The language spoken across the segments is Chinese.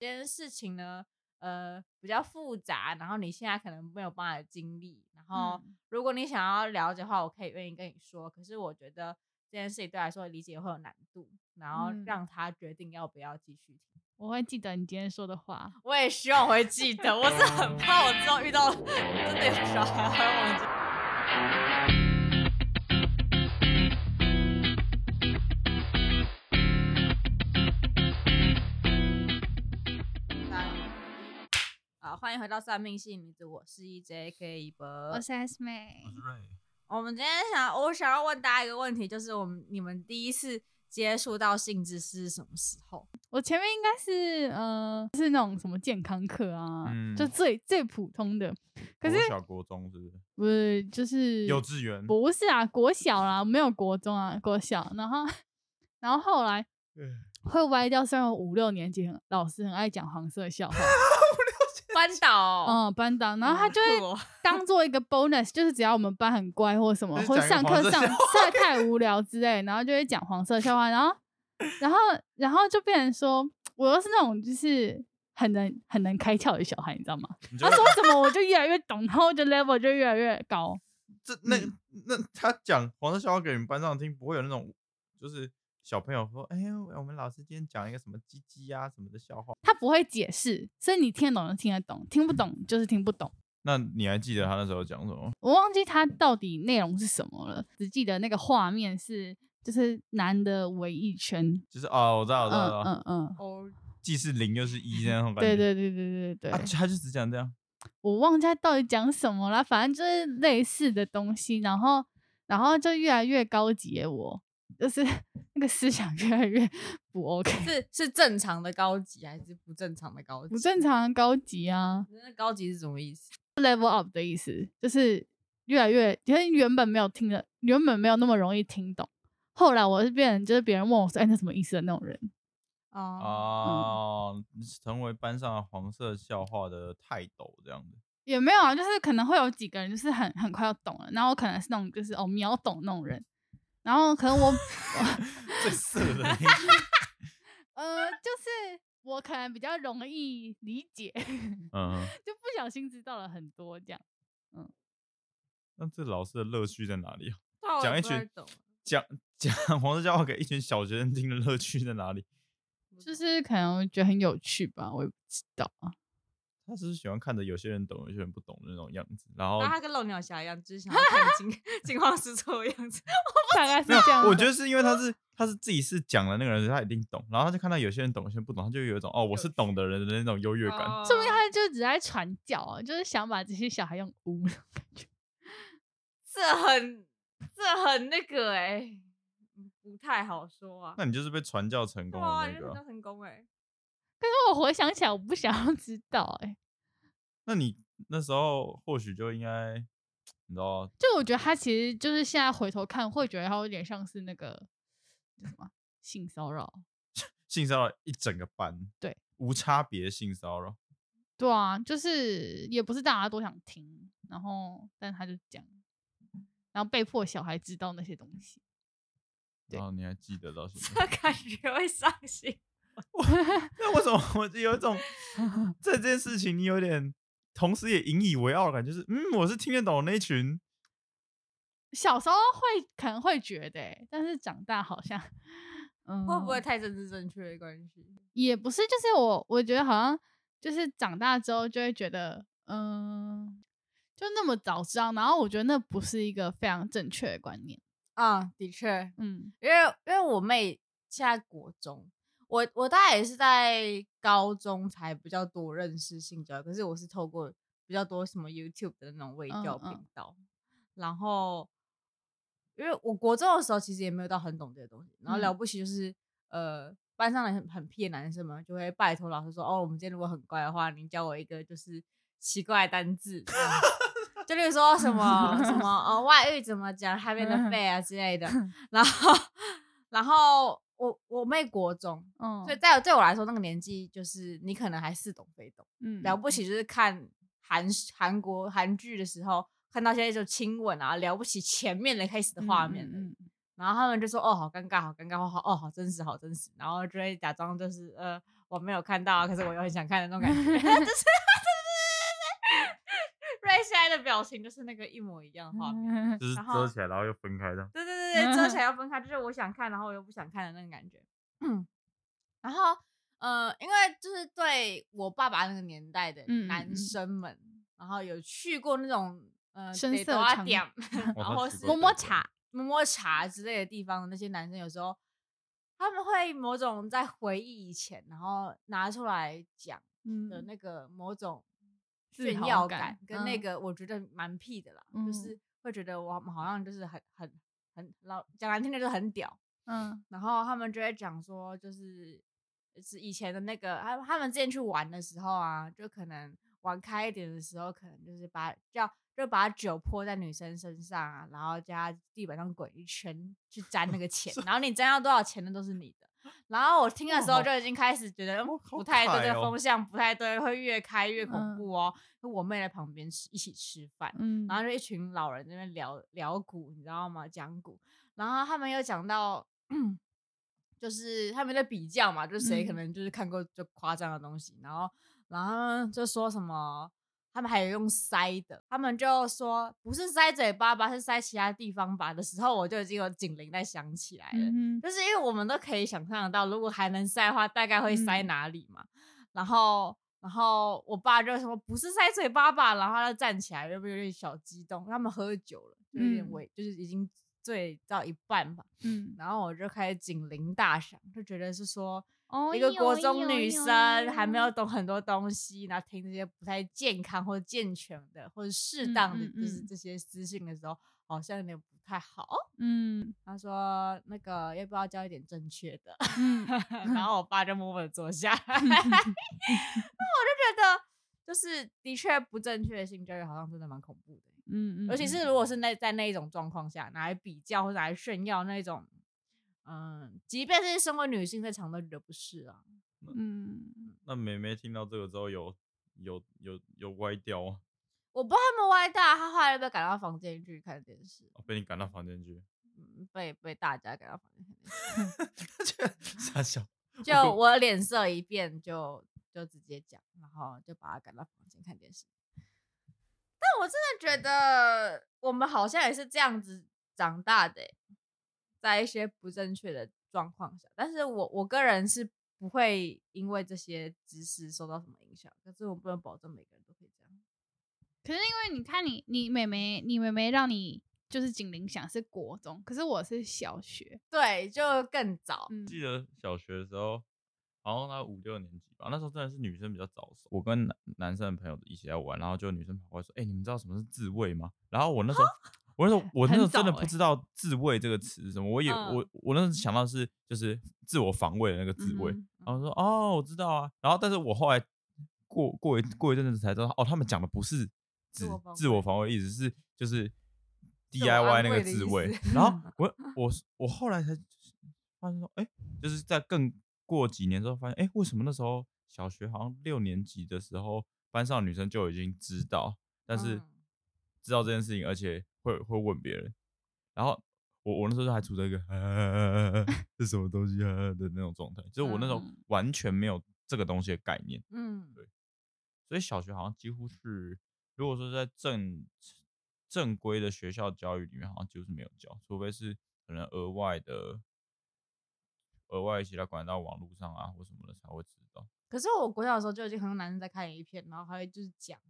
这件事情呢，呃，比较复杂，然后你现在可能没有办法经历，然后如果你想要了解的话，我可以愿意跟你说。可是我觉得这件事情对来说理解会有难度，然后让他决定要不要继续听。我会记得你今天说的话，我也希望我会记得。我是很怕我之后遇到 真的有小孩还会忘记。欢迎回到算命系女子，我是 EJ，一博，我是 S 妹，我是 Ray。我们今天想，我想要问大家一个问题，就是我们你们第一次接触到性知识是什么时候？我前面应该是呃，是那种什么健康课啊，嗯、就最最普通的。可是国小国中是不是？不是，就是幼稚园。不是啊，国小啦，没有国中啊，国小。然后，然后后来会歪掉，虽然我五六年级很老师很爱讲黄色笑话。班导，嗯，班导，然后他就会当做一个 bonus，就是只要我们班很乖或什么，或上课上实在 太无聊之类，然后就会讲黄色笑话，然后，然后，然后就变成说，我又是那种就是很能很能开窍的小孩，你知道吗？他说什么我就越来越懂，然后就 level 就越来越高。这那那他讲黄色笑话给你们班上听，不会有那种就是。小朋友说：“哎呀，我们老师今天讲一个什么鸡鸡啊什么的笑话。”他不会解释，所以你听得懂就听得懂，听不懂就是听不懂。那你还记得他那时候讲什么？我忘记他到底内容是什么了，只记得那个画面是就是男的围一圈，就是哦，我知道，我知道，嗯嗯哦，既是零又是一那种 感觉。对对对对对对，啊，他就只讲这样。我忘记他到底讲什么了，反正就是类似的东西，然后然后就越来越高级。我。就是那个思想越来越不 OK，是是正常的高级还是不正常的高级？不正常的高级啊！那高级是什么意思？Level up 的意思，就是越来越，因为原本没有听的，原本没有那么容易听懂，后来我是变成就是别人问我说：“哎，那什么意思的那种人？”哦哦，成为班上黄色笑话的泰斗这样子。也没有啊，就是可能会有几个人就是很很快要懂了，然后我可能是那种就是哦秒懂那种人。然后可能我 最色的，呃，就是我可能比较容易理解，嗯，就不小心知道了很多这样，嗯。那这老师的乐趣在哪里？讲一群讲讲黄色笑话给一群小学生听的乐趣在哪里？就是可能觉得很有趣吧，我也不知道啊。他是喜欢看着有些人懂，有些人不懂的那种样子，然后他跟漏鸟侠一样，就是想要看惊惊慌失措的样子。大概是这样。我觉得是因为他是他是自己是讲的那个人，他一定懂，然后他就看到有些人懂，有些人不懂，他就有一种哦，我是懂的人的那种优越感。说明他就只在传教啊，就是想把这些小孩用污的感觉。这很这很那个哎、欸，不太好说啊。那你就是被传教成功了那个。传教成功哎、欸。可是我回想起来，我不想要知道哎、欸。那你那时候或许就应该，你知道？就我觉得他其实就是现在回头看，会觉得他有点像是那个什么性骚扰，性骚扰一整个班，对，无差别性骚扰。对啊，就是也不是大家都想听，然后但他就讲，然后被迫小孩知道那些东西。然后你还记得到什么？这感觉会伤心。那为什么 我就有一种这件事情你有点？同时也引以为傲的感觉，就是嗯，我是听得懂那群。小时候会可能会觉得，但是长大好像，嗯，会不会太政治正确的关系？也不是，就是我我觉得好像就是长大之后就会觉得，嗯，就那么早知道，然后我觉得那不是一个非常正确的观念啊，的确，嗯，因为因为我妹现在国中。我我大概也是在高中才比较多认识性教育，可是我是透过比较多什么 YouTube 的那种微教频。道，嗯嗯、然后因为我国中的时候其实也没有到很懂这些东西，然后了不起就是、嗯、呃班上的很很屁的男生们就会拜托老师说，哦，我们今天如果很乖的话，你教我一个就是奇怪的单字，就例如说什么什么呃 外遇怎么讲，Have an affair 啊之类的，然 后然后。我我妹国中，嗯，所以在对我来说，那个年纪就是你可能还似懂非懂，嗯，了不起就是看韩韩国韩剧的时候，看到现在就亲吻啊，了不起前面的开始的画面，嗯，然后他们就说哦，好尴尬，好尴尬，好哦，好真实，好真实，然后就会假装就是呃，我没有看到啊，可是我又很想看的那种感觉，就 是的表情就是那个一模一样的画面，就是遮起来然后又分开的。对对对对，遮起来要分开，就是我想看，然后我又不想看的那个感觉。嗯，然后呃，因为就是对我爸爸那个年代的男生们，然后有去过那种呃深色场点，然后是摸摸茶、摸摸茶之类的地方的那些男生，有时候。他们会某种在回忆以前，然后拿出来讲的那个某种炫耀感，跟那个我觉得蛮屁的啦，嗯、就是会觉得我们好像就是很很很老讲难听的就很屌，嗯，然后他们就会讲说，就是是以前的那个，他他们之前去玩的时候啊，就可能玩开一点的时候，可能就是把叫。就把酒泼在女生身上啊，然后加地板上滚一圈去沾那个钱，然后你沾到多少钱的都是你的。然后我 听的时候就已经开始觉得不太对，这个风向不太对，会越开越恐怖哦。我妹在旁边吃一起吃饭，然后就一群老人在那边聊聊股，你知道吗？讲股，然后他们又讲到，就是他们在比较嘛，就是谁可能就是看过就夸张的东西，然后然后就说什么。他们还有用塞的，他们就说不是塞嘴巴吧，是塞其他地方吧的时候，我就已经有警铃在响起来了。嗯、就是因为我们都可以想象得到，如果还能塞的话，大概会塞哪里嘛。嗯、然后，然后我爸就说不是塞嘴巴吧，然后他就站起来，有没有点小激动？他们喝酒了，就有点微，嗯、就是已经醉到一半吧。嗯，然后我就开始警铃大响，就觉得是说。一个国中女生还没有懂很多东西，然后听这些不太健康或者健全的或者适当的就是这些资讯的时候，好像有点不太好。嗯，他说那个要不要教一点正确的？嗯，然后我爸就默默的坐下来。那我就觉得，就是的确不正确的性教育好像真的蛮恐怖的。嗯嗯，尤其是如果是那在那一种状况下拿来比较或者来炫耀那种。嗯，即便是身为女性，在场都觉得不是啊。嗯，那妹妹听到这个之后有，有有有有歪掉啊？我不知道他们歪掉，她后来被赶到房间去看电视。哦，被你赶到房间去？嗯，被被大家赶到房间看电视。傻笑。就我脸色一变，就就直接讲，然后就把他赶到房间看电视。但我真的觉得，我们好像也是这样子长大的欸。在一些不正确的状况下，但是我我个人是不会因为这些知识受到什么影响，可是我不能保证每个人都可以这样。可是因为你看你你妹妹你妹妹让你就是警铃响是国中，可是我是小学，对，就更早。嗯、记得小学的时候，好像那五六年级吧，那时候真的是女生比较早熟。我跟男男生的朋友一起在玩，然后就女生跑过来说：“哎、欸，你们知道什么是自慰吗？”然后我那时候。我那时候，我那时候真的不知道“自慰”这个词是什么。我也我我那时候想到是就是自我防卫的那个自慰。然后说哦，我知道啊。然后，但是我后来过过一过一阵子才知道，哦，他们讲的不是指自我防卫，意思是就是 DIY 那个自慰。然后我我我后来才发现说，哎，就是在更过几年之后发现，哎，为什么那时候小学好像六年级的时候，班上女生就已经知道，但是知道这件事情，而且。会会问别人，然后我我那时候还处在一个 是什么东西啊 的那种状态，就是我那时候完全没有这个东西的概念，嗯，对，所以小学好像几乎是，如果说在正正规的学校教育里面，好像就是没有教，除非是可能额外的额外其他管道网络上啊或什么的才会知道。可是我国小的时候就已经很多男生在看影片，然后还会就是讲。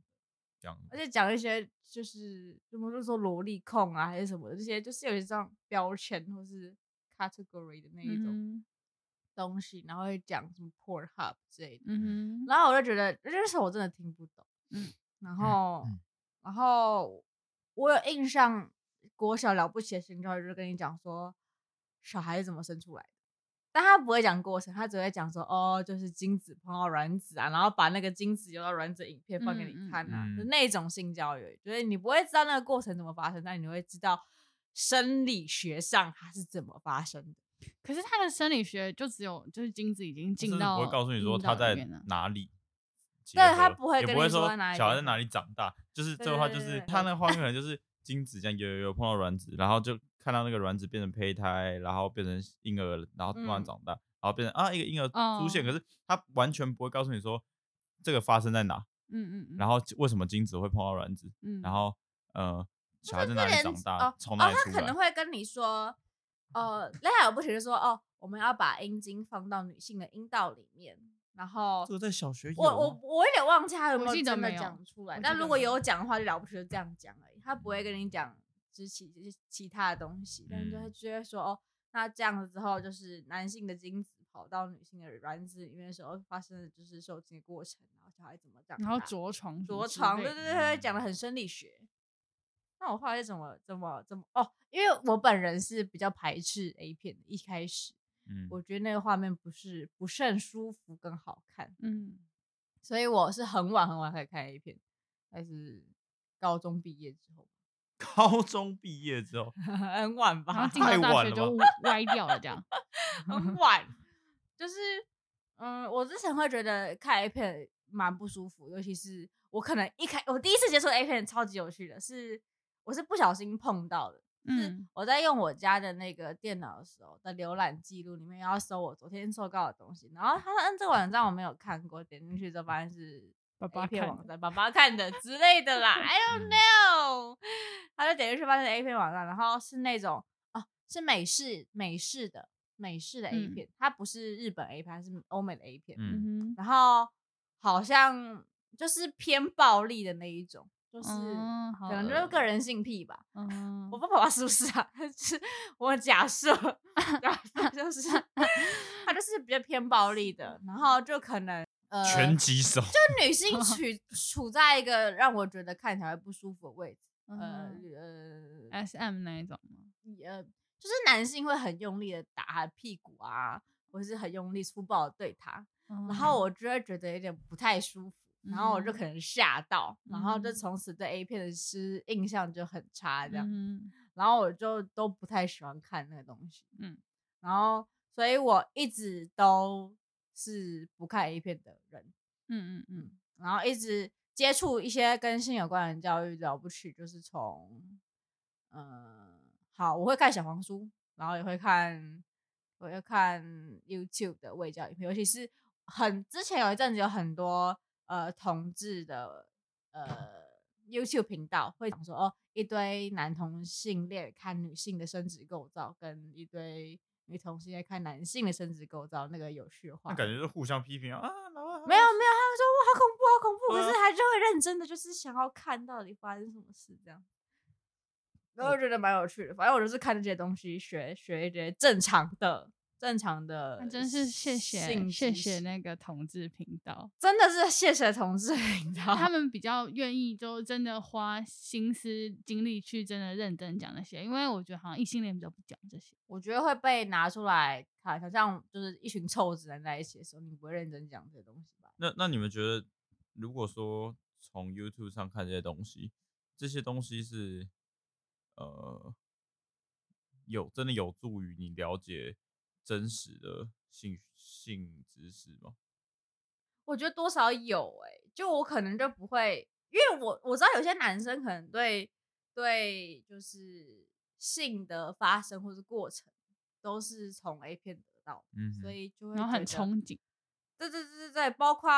而且讲一些就是什么，就是说萝莉控啊，还是什么的这些，就是有一张标签或是 category 的那一种东西，然后会讲什么 Pornhub 之类的，嗯、然后我就觉得那时候我真的听不懂，嗯，然后，嗯、然后我有印象，国小了不起的性教育就跟你讲说，小孩子怎么生出来的。但他不会讲过程，他只会讲说哦，就是精子碰到卵子啊，然后把那个精子游到卵子影片放给你看啊，嗯、就那种性教育，就是你不会知道那个过程怎么发生，但你会知道生理学上它是怎么发生的。可是他的生理学就只有就是精子已经进到，不会告诉你说他在哪里，对，他不会跟你说小孩在哪里长大，就是这个话就是他那个画面可能就是精子这样游游游碰到卵子，然后就。看到那个卵子变成胚胎，然后变成婴儿，然后突然长大，嗯、然后变成啊一个婴儿出现，可是他完全不会告诉你说这个发生在哪，嗯嗯，然后为什么精子会碰到卵子，嗯，然后呃小孩在哪里长大，从哪里出来，他可能？会跟你说，呃，那还有不是说哦，我们要把阴茎放到女性的阴道里面。然后这个在小学，我我我有点忘记他有没有真的讲出来，但如果有。讲的话，就了不起就这样讲而已，他不会跟你讲之其其他的东西，但就会说哦，那这样子之后就是男性的精子跑到女性的卵子里面的时候发生的就是受精的过程，然后小孩怎么长，然后着床着床，对对对，讲的很生理学。那我后来怎么怎么怎么哦，因为我本人是比较排斥 A 片的，一开始。嗯，我觉得那个画面不是不甚舒服跟好看，嗯，所以我是很晚很晚才看 A 片，还是高中毕业之后。高中毕业之后，很晚吧？太晚了就 歪掉了，这样 很晚。就是，嗯，我之前会觉得看 A 片蛮不舒服，尤其是我可能一开我第一次接触 A 片超级有趣的是，我是不小心碰到的。嗯，我在用我家的那个电脑的时候的浏览记录里面要搜我昨天收到的东西，然后他说：“嗯，这个网站我没有看过。”点进去之后发现是 A 片网站，爸爸看的之类的啦。I don't know。他就点进去发现 A 片网站，然后是那种哦，是美式美式的美式的 A 片，它不是日本 A 片，它是欧美的 A 片。嗯哼。然后好像就是偏暴力的那一种。就是可能就是个人性癖吧，嗯，我不知道是不是啊，是我假设，假设就是他就是比较偏暴力的，然后就可能呃拳击手，就女性 处处在一个让我觉得看起来不舒服的位置，呃呃 SM 那一种吗？呃，就是男性会很用力的打他的屁股啊，或是很用力粗暴的对他，然后我就会觉得有点不太舒服。然后我就可能吓到，嗯、然后就从此对 A 片的是印象就很差，这样，嗯、然后我就都不太喜欢看那个东西，嗯，然后所以我一直都是不看 A 片的人，嗯嗯嗯，然后一直接触一些跟性有关的教育了不起，就是从，嗯，好，我会看小黄书，然后也会看，我会看 YouTube 的卫教影片，尤其是很之前有一阵子有很多。呃，同志的呃 YouTube 频道会讲说哦，一堆男同性恋看女性的生殖构造，跟一堆女同性恋看男性的生殖构造，那个有趣的话，那感觉是互相批评啊。没有没有，他们说哇，好恐怖，好恐怖，可是还是会认真的，就是想要看到底发生什么事这样。然后我觉得蛮有趣的，反正我就是看这些东西，学学一些正常的。正常的，真是谢谢谢谢那个同志频道，真的是谢谢同志频道，他们比较愿意就真的花心思精力去真的认真讲那些，因为我觉得好像异性恋比较不讲这些，我觉得会被拿出来看，好像就是一群臭直男在一起的时候，你不会认真讲这些东西吧？那那你们觉得，如果说从 YouTube 上看这些东西，这些东西是呃有真的有助于你了解？真实的性性知识吗？我觉得多少有哎、欸，就我可能就不会，因为我我知道有些男生可能对对就是性的发生或是过程都是从 A 片得到，嗯，所以就会然后很憧憬。对对对对对，包括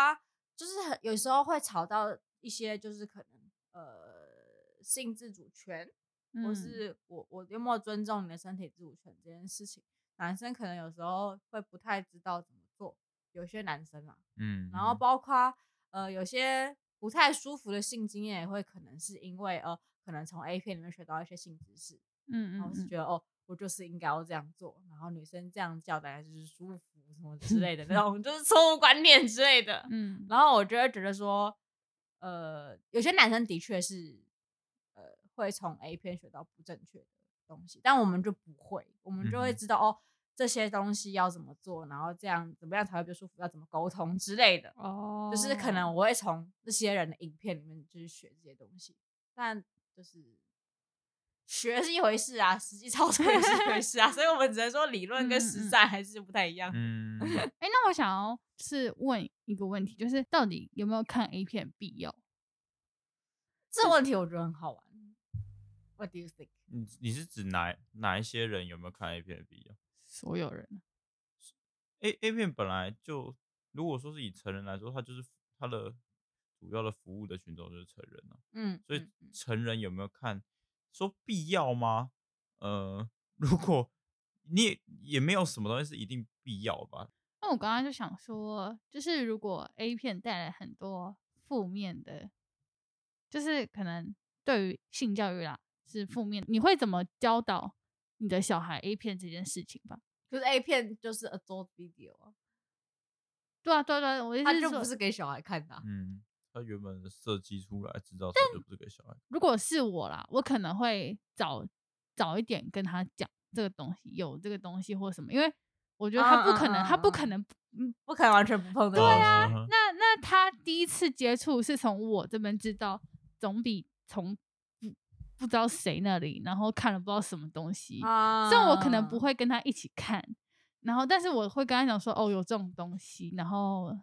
就是很有时候会吵到一些就是可能呃性自主权，嗯、或是我我有没有尊重你的身体自主权这件事情。男生可能有时候会不太知道怎么做，有些男生啊，嗯，然后包括呃有些不太舒服的性经验，也会可能是因为呃可能从 A 片里面学到一些性知识，嗯，然后是觉得哦我就是应该要这样做，然后女生这样叫大家就是舒服什么之类的那种 就是错误观念之类的，嗯，然后我就会觉得说，呃有些男生的确是呃会从 A 片学到不正确的。东西，但我们就不会，我们就会知道、嗯、哦，这些东西要怎么做，然后这样怎么样才会比较舒服，要怎么沟通之类的。哦，就是可能我会从这些人的影片里面就是学这些东西，但就是学是一回事啊，实际操作也是一回事啊，所以我们只能说理论跟实战还是不太一样。嗯，哎、欸，那我想要是问一个问题，就是到底有没有看 A 片必要？这问题我觉得很好玩。What do you think？你你是指哪哪一些人有没有看 A 片的必要？所有人。A A 片本来就，如果说是以成人来说，它就是它的主要的服务的群众就是成人啊。嗯，所以成人有没有看，说必要吗？呃，如果你也也没有什么东西是一定必要吧。那我刚刚就想说，就是如果 A 片带来很多负面的，就是可能对于性教育啦是负面，你会怎么教导你的小孩 A 片这件事情吧？就是 A 片就是 adult video 啊，对啊，对对，我意思是说，不是给小孩看的啊。嗯，他原本设计出来制造出来就不是给小孩。如果是我啦，我可能会早早一点跟他讲这个东西，有这个东西或什么，因为我觉得他不可能，他不可能，嗯，不可能完全不碰的。对啊，那那他第一次接触是从我这边知道，总比从。不知道谁那里，然后看了不知道什么东西，虽然我可能不。会跟他一起看，然后但是我会跟他讲说，哦，有这种东西，然后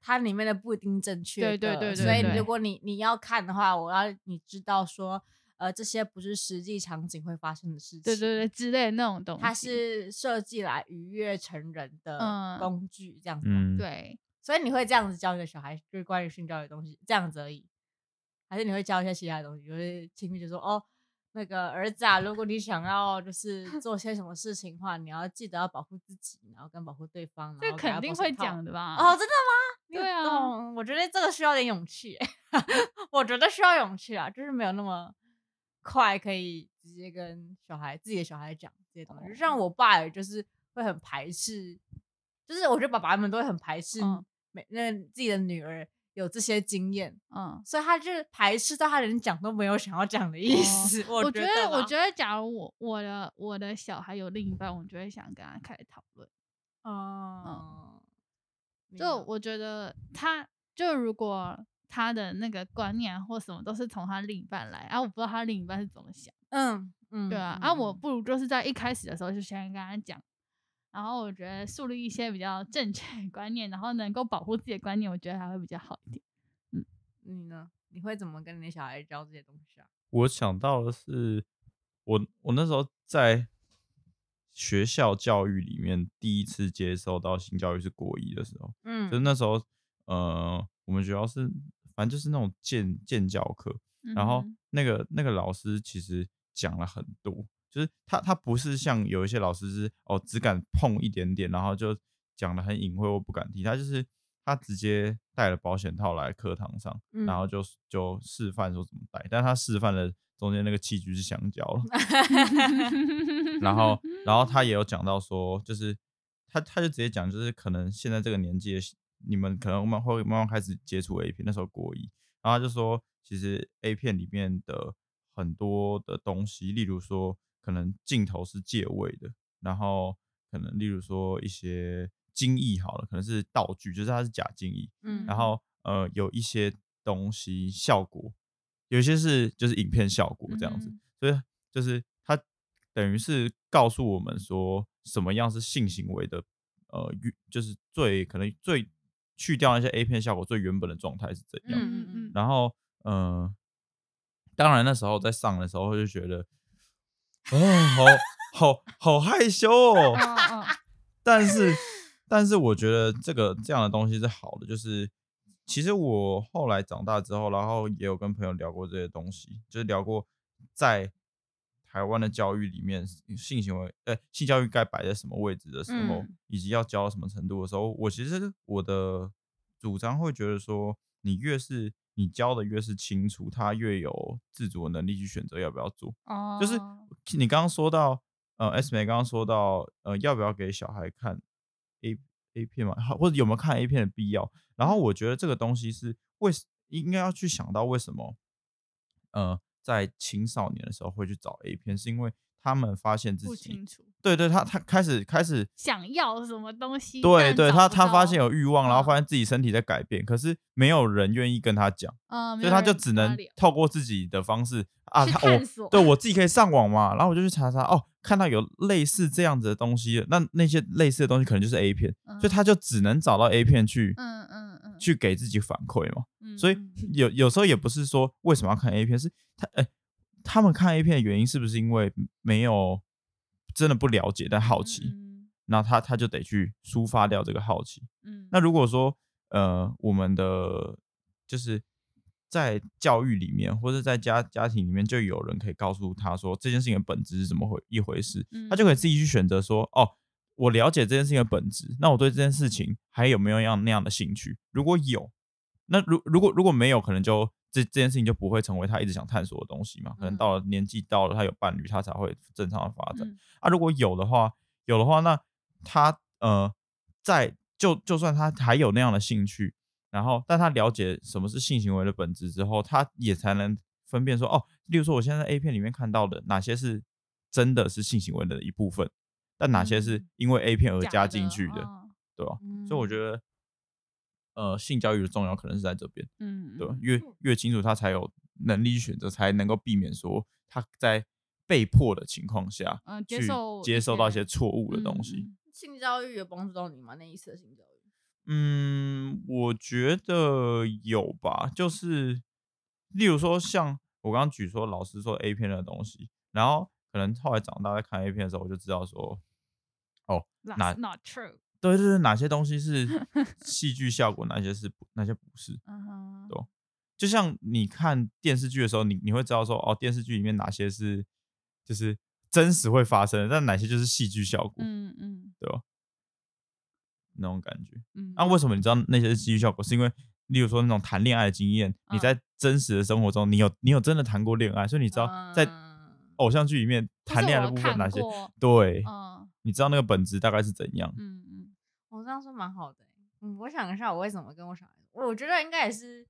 它里面的不一定正确，对对对，所以如果你你要看的话，我要你知道说，呃，这些不是实际场景会发生的事情，对对对之类的那种东西，它是设计来愉悦成人的工具，这样子，嗯，对，所以你会这样子教你的小孩，就是关于性教育的东西，这样子而已。还是你会教一些其他东西，就是亲密就说哦，那个儿子啊，如果你想要就是 做些什么事情的话，你要记得要保护自己，然后跟保护对方。这肯定会讲的吧？哦，真的吗？对啊，我觉得这个需要点勇气，我觉得需要勇气啊，就是没有那么快可以直接跟小孩自己的小孩讲这些东西。就像我爸，也就是会很排斥，就是我觉得爸爸们都会很排斥每那自己的女儿。有这些经验，嗯，所以他就排斥到他连讲都没有想要讲的意思。哦、我觉得，我觉得，我觉得，假如我我的我的小孩有另一半，我就会想跟他开始讨论。哦，嗯，就我觉得他，就如果他的那个观念或什么都是从他另一半来，啊，我不知道他另一半是怎么想。嗯嗯，对啊，嗯、啊，我不如就是在一开始的时候就先跟他讲。然后我觉得树立一些比较正确的观念，然后能够保护自己的观念，我觉得还会比较好一点。嗯，你呢？你会怎么跟你的小孩教这些东西啊？我想到的是，我我那时候在学校教育里面第一次接受到性教育是国一的时候，嗯，就是那时候，呃，我们学校是反正就是那种建建教课，然后那个那个老师其实讲了很多。就是他，他不是像有一些老师是哦，只敢碰一点点，然后就讲的很隐晦，我不敢提。他就是他直接带了保险套来课堂上，嗯、然后就就示范说怎么戴，但他示范的中间那个器具是香蕉了。然后，然后他也有讲到说，就是他他就直接讲，就是可能现在这个年纪的你们可能慢会慢慢开始接触 A 片，那时候国一，然后他就说，其实 A 片里面的很多的东西，例如说。可能镜头是借位的，然后可能例如说一些精益好了，可能是道具，就是它是假精益，嗯，然后呃有一些东西效果，有一些是就是影片效果这样子，嗯、所以就是它等于是告诉我们说什么样是性行为的，呃，就是最可能最去掉那些 A 片效果最原本的状态是怎样，嗯。嗯嗯，然后嗯、呃，当然那时候在上的时候就觉得。哦，好好好害羞哦。但是，但是我觉得这个这样的东西是好的。就是，其实我后来长大之后，然后也有跟朋友聊过这些东西，就是聊过在台湾的教育里面，性行为，呃，性教育该摆在什么位置的时候，以及要教到什么程度的时候，我其实我的主张会觉得说，你越是你教的越是清楚，他越有自主的能力去选择要不要做。哦，就是。你刚刚说到，呃，S 美刚刚说到，呃，要不要给小孩看 A A 片嘛？或者有没有看 A 片的必要？然后我觉得这个东西是为应该要去想到为什么，呃，在青少年的时候会去找 A 片，是因为他们发现自己不清楚。对对，他他开始开始想要什么东西，对对，他他发现有欲望，然后发现自己身体在改变，可是没有人愿意跟他讲，所以他就只能透过自己的方式啊，他我对我自己可以上网嘛，然后我就去查查，哦，看到有类似这样子的东西，那那些类似的东西可能就是 A 片，所以他就只能找到 A 片去，嗯嗯嗯，去给自己反馈嘛，所以有有时候也不是说为什么要看 A 片，是他哎，他们看 A 片的原因是不是因为没有？真的不了解，但好奇，那他他就得去抒发掉这个好奇。嗯，那如果说呃，我们的就是在教育里面，或者在家家庭里面，就有人可以告诉他说这件事情的本质是怎么回一回事，嗯、他就可以自己去选择说，哦，我了解这件事情的本质，那我对这件事情还有没有样那样的兴趣？如果有，那如如果如果没有，可能就这这件事情就不会成为他一直想探索的东西嘛。可能到了年纪到了，他有伴侣，他才会正常的发展。嗯、啊，如果有的话，有的话，那他呃，在就就算他还有那样的兴趣。然后，但他了解什么是性行为的本质之后，他也才能分辨说，哦，例如说，我现在在 A 片里面看到的哪些是真的是性行为的一部分，但哪些是因为 A 片而加进去的，对吧？嗯、所以我觉得，呃，性教育的重要可能是在这边，嗯，对吧？越越清楚，他才有能力选择，才能够避免说他在被迫的情况下，嗯，接受接受到一些错误的东西。嗯、性教育有帮助到你吗？那一次的性教育？嗯，我觉得有吧，就是例如说，像我刚刚举说老师说 A 片的东西，然后可能后来长大在看 A 片的时候，我就知道说，哦，哪 not true，对对对，哪些东西是 戏剧效果，哪些是哪些不是，对，就像你看电视剧的时候，你你会知道说，哦，电视剧里面哪些是就是真实会发生的，但哪些就是戏剧效果，嗯嗯，对吧？那种感觉，嗯，那、啊、为什么你知道那些是戏剧效果？是因为，例如说那种谈恋爱的经验，你在真实的生活中，你有你有真的谈过恋爱，所以你知道在偶像剧里面谈恋爱的部分哪些？对，嗯，你知道那个本质大概是怎样？嗯嗯，我这样说蛮好的、欸。嗯，我想一下，我为什么跟我小孩，我觉得应该也是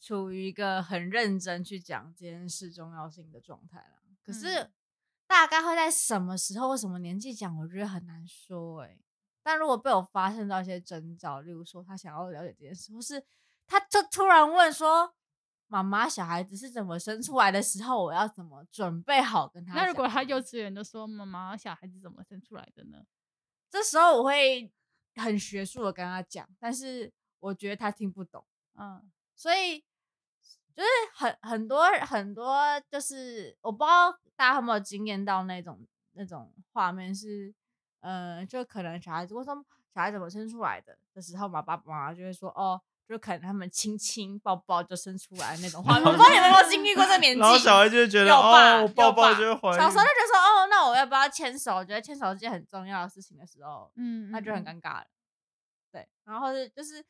处于一个很认真去讲这件事重要性的状态了。可是大概会在什么时候或什么年纪讲，我觉得很难说、欸。哎。但如果被我发现到一些征兆，例如说他想要了解这件事，或是他就突然问说：“妈妈，小孩子是怎么生出来的时候，我要怎么准备好跟他？”那如果他幼稚园就说：“妈妈，小孩子怎么生出来的呢？”这时候我会很学术的跟他讲，但是我觉得他听不懂，嗯，所以就是很很多很多，就是我不知道大家有没有经验到那种那种画面是。嗯，就可能小孩子，为什么小孩怎么生出来的的时候嘛，爸爸妈妈就会说，哦，就可能他们亲亲抱抱就生出来那种画面。我不知道你们有没有经历过这年纪？然后小孩就会觉得，哦，我抱抱就会怀孕。小时候就觉得说，哦，那我要不要牵手？我觉得牵手是件很重要的事情的时候，嗯，那就很尴尬了。对，然后是就是。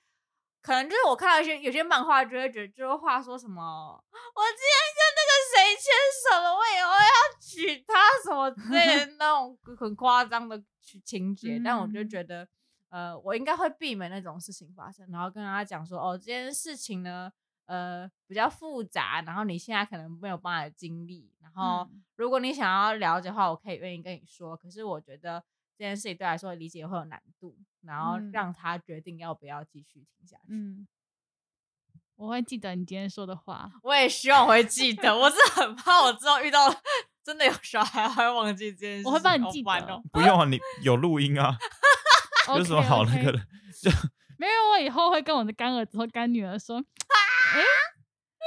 可能就是我看到一些有些漫画，就会觉得就会话说什么，我今天跟那个谁牵手了，我以后要娶她什么之类的 那种很夸张的情节，但我就觉得，呃，我应该会避免那种事情发生，然后跟他讲说，哦，这件事情呢，呃，比较复杂，然后你现在可能没有办法经历，然后如果你想要了解的话，我可以愿意跟你说，可是我觉得。这件事情对来说理解会有难度，然后让他决定要不要继续听下去。嗯，我会记得你今天说的话，我也希望我会记得。我是很怕我之后遇到真的有小孩还会忘记这件事情。我会帮你记得。哦、不用啊，你有录音啊，有什么好那个的？就 没有，我以后会跟我的干儿子或干女儿说。哎，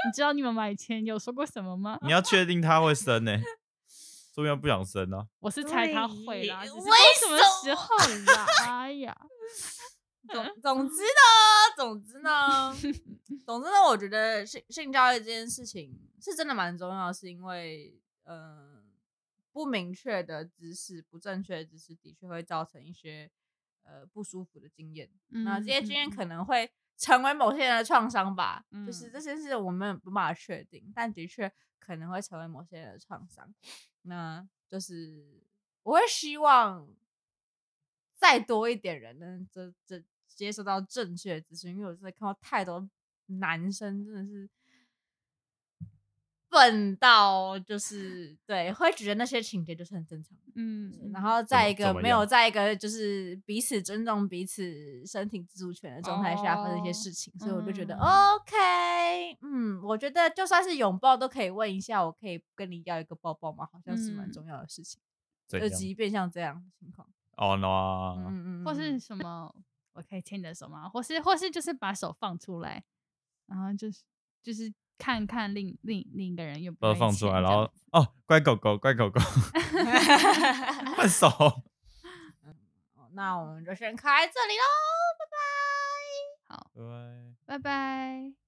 你知道你妈妈以前有说过什么吗？你要确定他会生呢、欸。说明不想生啊！我是猜他会啦，为什么时候啦？哎呀，总总之呢，总之呢，总之呢，我觉得性性教育这件事情是真的蛮重要，是因为嗯、呃，不明确的知识、不正确的知识，的确会造成一些呃不舒服的经验。嗯、那这些经验可能会成为某些人的创伤吧，嗯、就是这些事我们没办法确定，但的确可能会成为某些人的创伤。那就是我会希望再多一点人能这这接受到正确的资讯，因为我真的看到太多男生真的是。笨到就是对，会觉得那些情节就是很正常，嗯，然后在一个没有在一个就是彼此尊重彼此身体自主权的状态下发生一些事情，哦、所以我就觉得、嗯、OK，嗯，我觉得就算是拥抱都可以问一下，我可以跟你要一个抱抱吗？好像是蛮重要的事情，就、嗯、即便像这样的情况，哦 no，嗯嗯，或是什么，我可以牵你的手吗？或是或是就是把手放出来，然后就是就是。看看另另另一个人又不放出来，然后哦，乖狗狗，乖狗狗，换手。那我们就先开这里喽，拜拜。好，拜拜，拜拜。